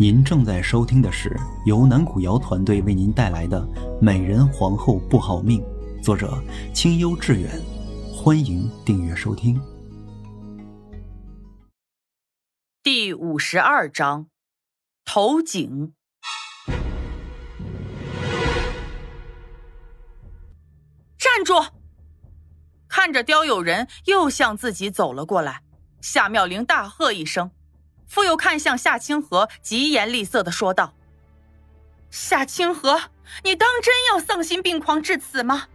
您正在收听的是由南古瑶团队为您带来的《美人皇后不好命》，作者清幽致远。欢迎订阅收听。第五十二章，投井。站住！看着刁有人又向自己走了过来，夏妙玲大喝一声。复又看向夏清河，疾言厉色的说道：“夏清河，你当真要丧心病狂至此吗？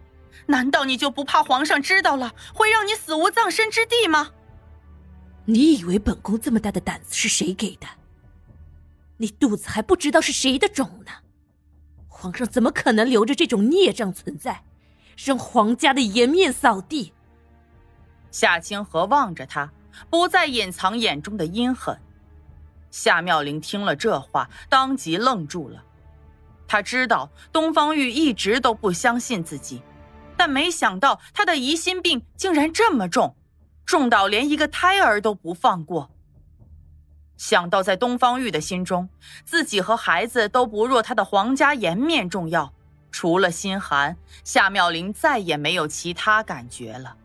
难道你就不怕皇上知道了会让你死无葬身之地吗？你以为本宫这么大的胆子是谁给的？你肚子还不知道是谁的种呢？皇上怎么可能留着这种孽障存在，让皇家的颜面扫地？”夏清河望着他，不再隐藏眼中的阴狠。夏妙玲听了这话，当即愣住了。她知道东方玉一直都不相信自己，但没想到他的疑心病竟然这么重，重到连一个胎儿都不放过。想到在东方玉的心中，自己和孩子都不若他的皇家颜面重要，除了心寒，夏妙玲再也没有其他感觉了。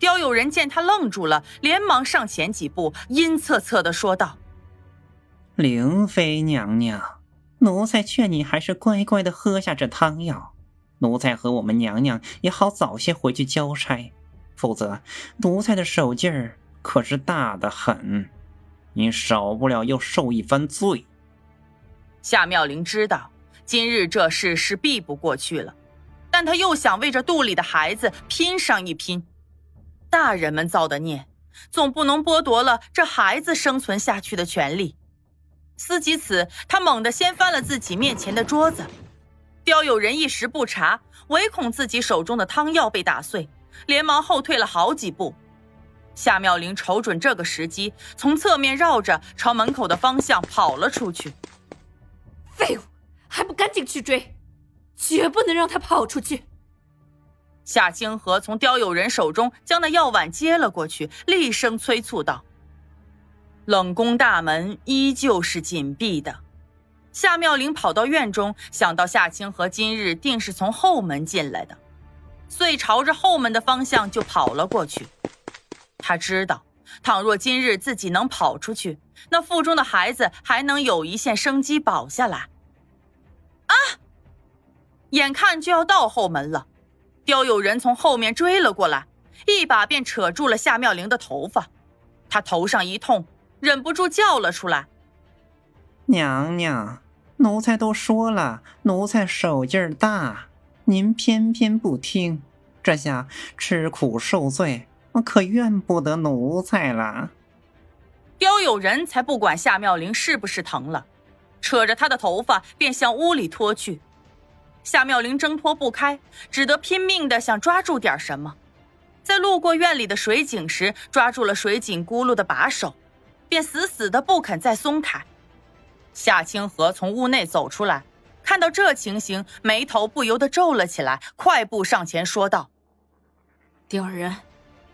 刁有人见他愣住了，连忙上前几步，阴恻恻的说道。灵妃娘娘，奴才劝你还是乖乖的喝下这汤药，奴才和我们娘娘也好早些回去交差。否则，奴才的手劲儿可是大的很，你少不了又受一番罪。夏妙玲知道今日这事是避不过去了，但她又想为这肚里的孩子拼上一拼。大人们造的孽，总不能剥夺了这孩子生存下去的权利。思及此，他猛地掀翻了自己面前的桌子。刁有人一时不察，唯恐自己手中的汤药被打碎，连忙后退了好几步。夏妙玲瞅准这个时机，从侧面绕着朝门口的方向跑了出去。废物，还不赶紧去追！绝不能让他跑出去！夏清河从刁有人手中将那药碗接了过去，厉声催促道。冷宫大门依旧是紧闭的，夏妙玲跑到院中，想到夏清河今日定是从后门进来的，遂朝着后门的方向就跑了过去。他知道，倘若今日自己能跑出去，那腹中的孩子还能有一线生机保下来。啊！眼看就要到后门了，刁有人从后面追了过来，一把便扯住了夏妙玲的头发，他头上一痛。忍不住叫了出来：“娘娘，奴才都说了，奴才手劲儿大，您偏偏不听，这下吃苦受罪，可怨不得奴才了。”刁有人才不管夏妙玲是不是疼了，扯着她的头发便向屋里拖去。夏妙玲挣脱不开，只得拼命的想抓住点什么，在路过院里的水井时，抓住了水井轱辘的把手。便死死的不肯再松开。夏清河从屋内走出来，看到这情形，眉头不由得皱了起来，快步上前说道：“刁二人，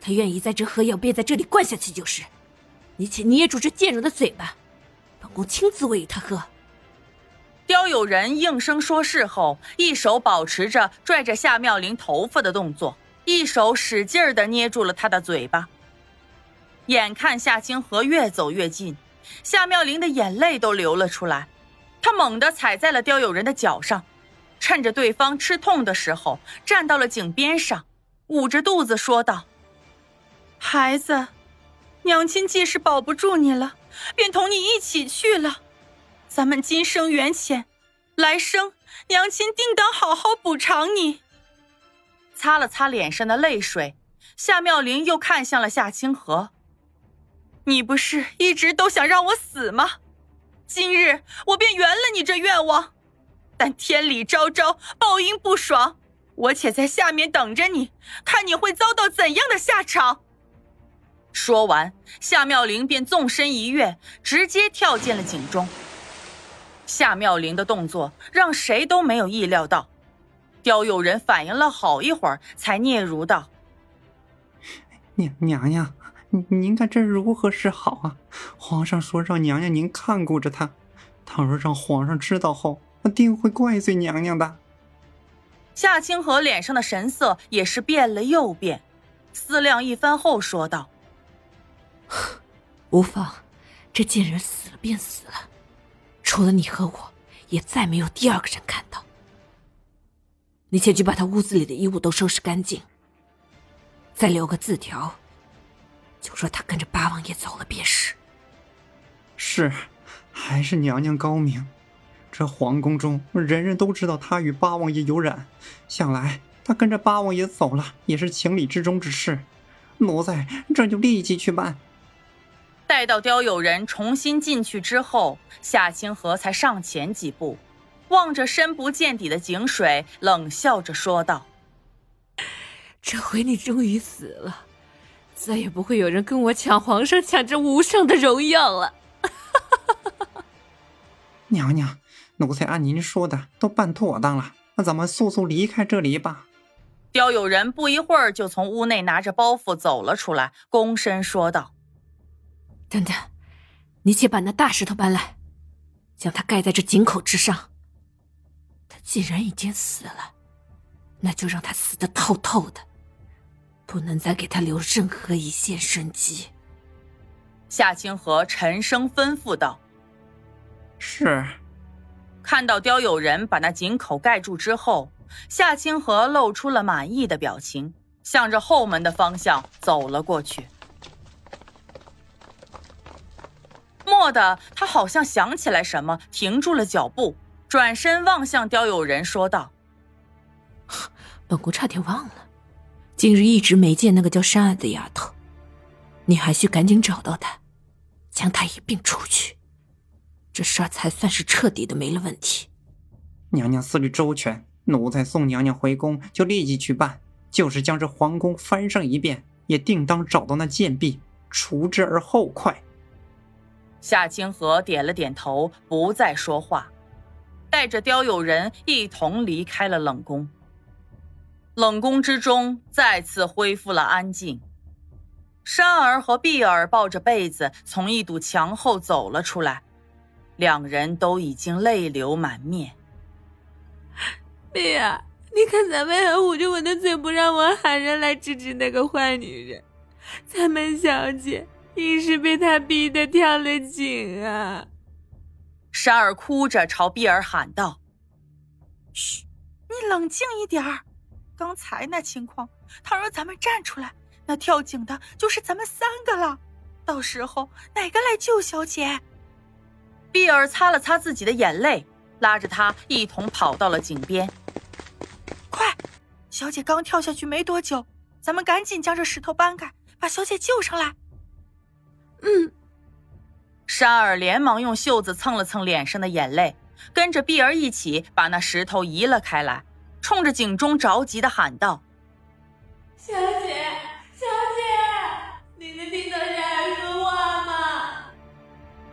他愿意在这喝药，便在这里灌下去就是。你且捏住这贱人的嘴巴，本宫亲自喂他喝。”刁有人应声说是后，一手保持着拽着夏妙玲头发的动作，一手使劲儿的捏住了她的嘴巴。眼看夏清河越走越近，夏妙玲的眼泪都流了出来。她猛地踩在了刁友人的脚上，趁着对方吃痛的时候，站到了井边上，捂着肚子说道：“孩子，娘亲既是保不住你了，便同你一起去了。咱们今生缘浅，来生娘亲定当好好补偿你。”擦了擦脸上的泪水，夏妙玲又看向了夏清河。你不是一直都想让我死吗？今日我便圆了你这愿望，但天理昭昭，报应不爽，我且在下面等着你，看你会遭到怎样的下场。说完，夏妙玲便纵身一跃，直接跳进了井中。夏妙玲的动作让谁都没有意料到，刁有人反应了好一会儿，才嗫嚅道：“娘娘娘。您看这如何是好啊？皇上说让娘娘您看顾着他，倘若让皇上知道后，定会怪罪娘娘的。夏清河脸上的神色也是变了又变，思量一番后说道：“无妨，这贱人死了便死了，除了你和我，也再没有第二个人看到。你先去把他屋子里的衣物都收拾干净，再留个字条，就说他跟着八王爷走了便是。”是，还是娘娘高明。这皇宫中人人都知道他与八王爷有染，想来他跟着八王爷走了也是情理之中之事。奴才这就立即去办。待到刁有人重新进去之后，夏清河才上前几步，望着深不见底的井水，冷笑着说道：“这回你终于死了，再也不会有人跟我抢皇上抢这无上的荣耀了。”娘娘。奴才按您说的都办妥当了，那咱们速速离开这里吧。刁友人不一会儿就从屋内拿着包袱走了出来，躬身说道：“等等，你且把那大石头搬来，将它盖在这井口之上。他既然已经死了，那就让他死得透透的，不能再给他留任何一线生机。”夏清河沉声吩咐道：“是。”看到刁有人把那井口盖住之后，夏清河露出了满意的表情，向着后门的方向走了过去。蓦地，他好像想起来什么，停住了脚步，转身望向刁有人，说道：“ 本宫差点忘了，今日一直没见那个叫山儿的丫头，你还需赶紧找到她，将她一并除去。”这事儿才算是彻底的没了问题。娘娘思虑周全，奴才送娘娘回宫就立即去办。就是将这皇宫翻上一遍，也定当找到那贱婢，除之而后快。夏清河点了点头，不再说话，带着刁友人一同离开了冷宫。冷宫之中再次恢复了安静。珊儿和碧儿抱着被子从一堵墙后走了出来。两人都已经泪流满面。碧儿，你看咱们还捂着我的嘴不让我喊人来制止那个坏女人，咱们小姐硬是被她逼得跳了井啊！珊儿哭着朝碧儿喊道：“嘘，你冷静一点儿。刚才那情况，倘若咱们站出来，那跳井的就是咱们三个了。到时候哪个来救小姐？”碧儿擦了擦自己的眼泪，拉着他一同跑到了井边。快，小姐刚跳下去没多久，咱们赶紧将这石头搬开，把小姐救上来。嗯。沙尔连忙用袖子蹭了蹭脸上的眼泪，跟着碧儿一起把那石头移了开来，冲着警钟着急的喊道：“小姐，小姐，你能听到珊儿说话吗？”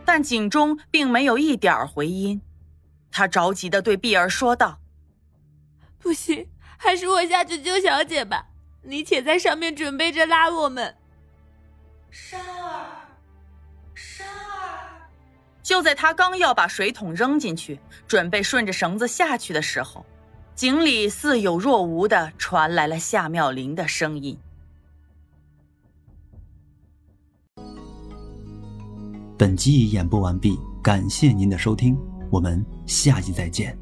但井中并没有一点回音，他着急的对碧儿说道：“不行，还是我下去救小姐吧，你且在上面准备着拉我们。”珊儿，珊儿。就在他刚要把水桶扔进去，准备顺着绳子下去的时候，井里似有若无的传来了夏妙玲的声音。本集已演播完毕，感谢您的收听，我们下集再见。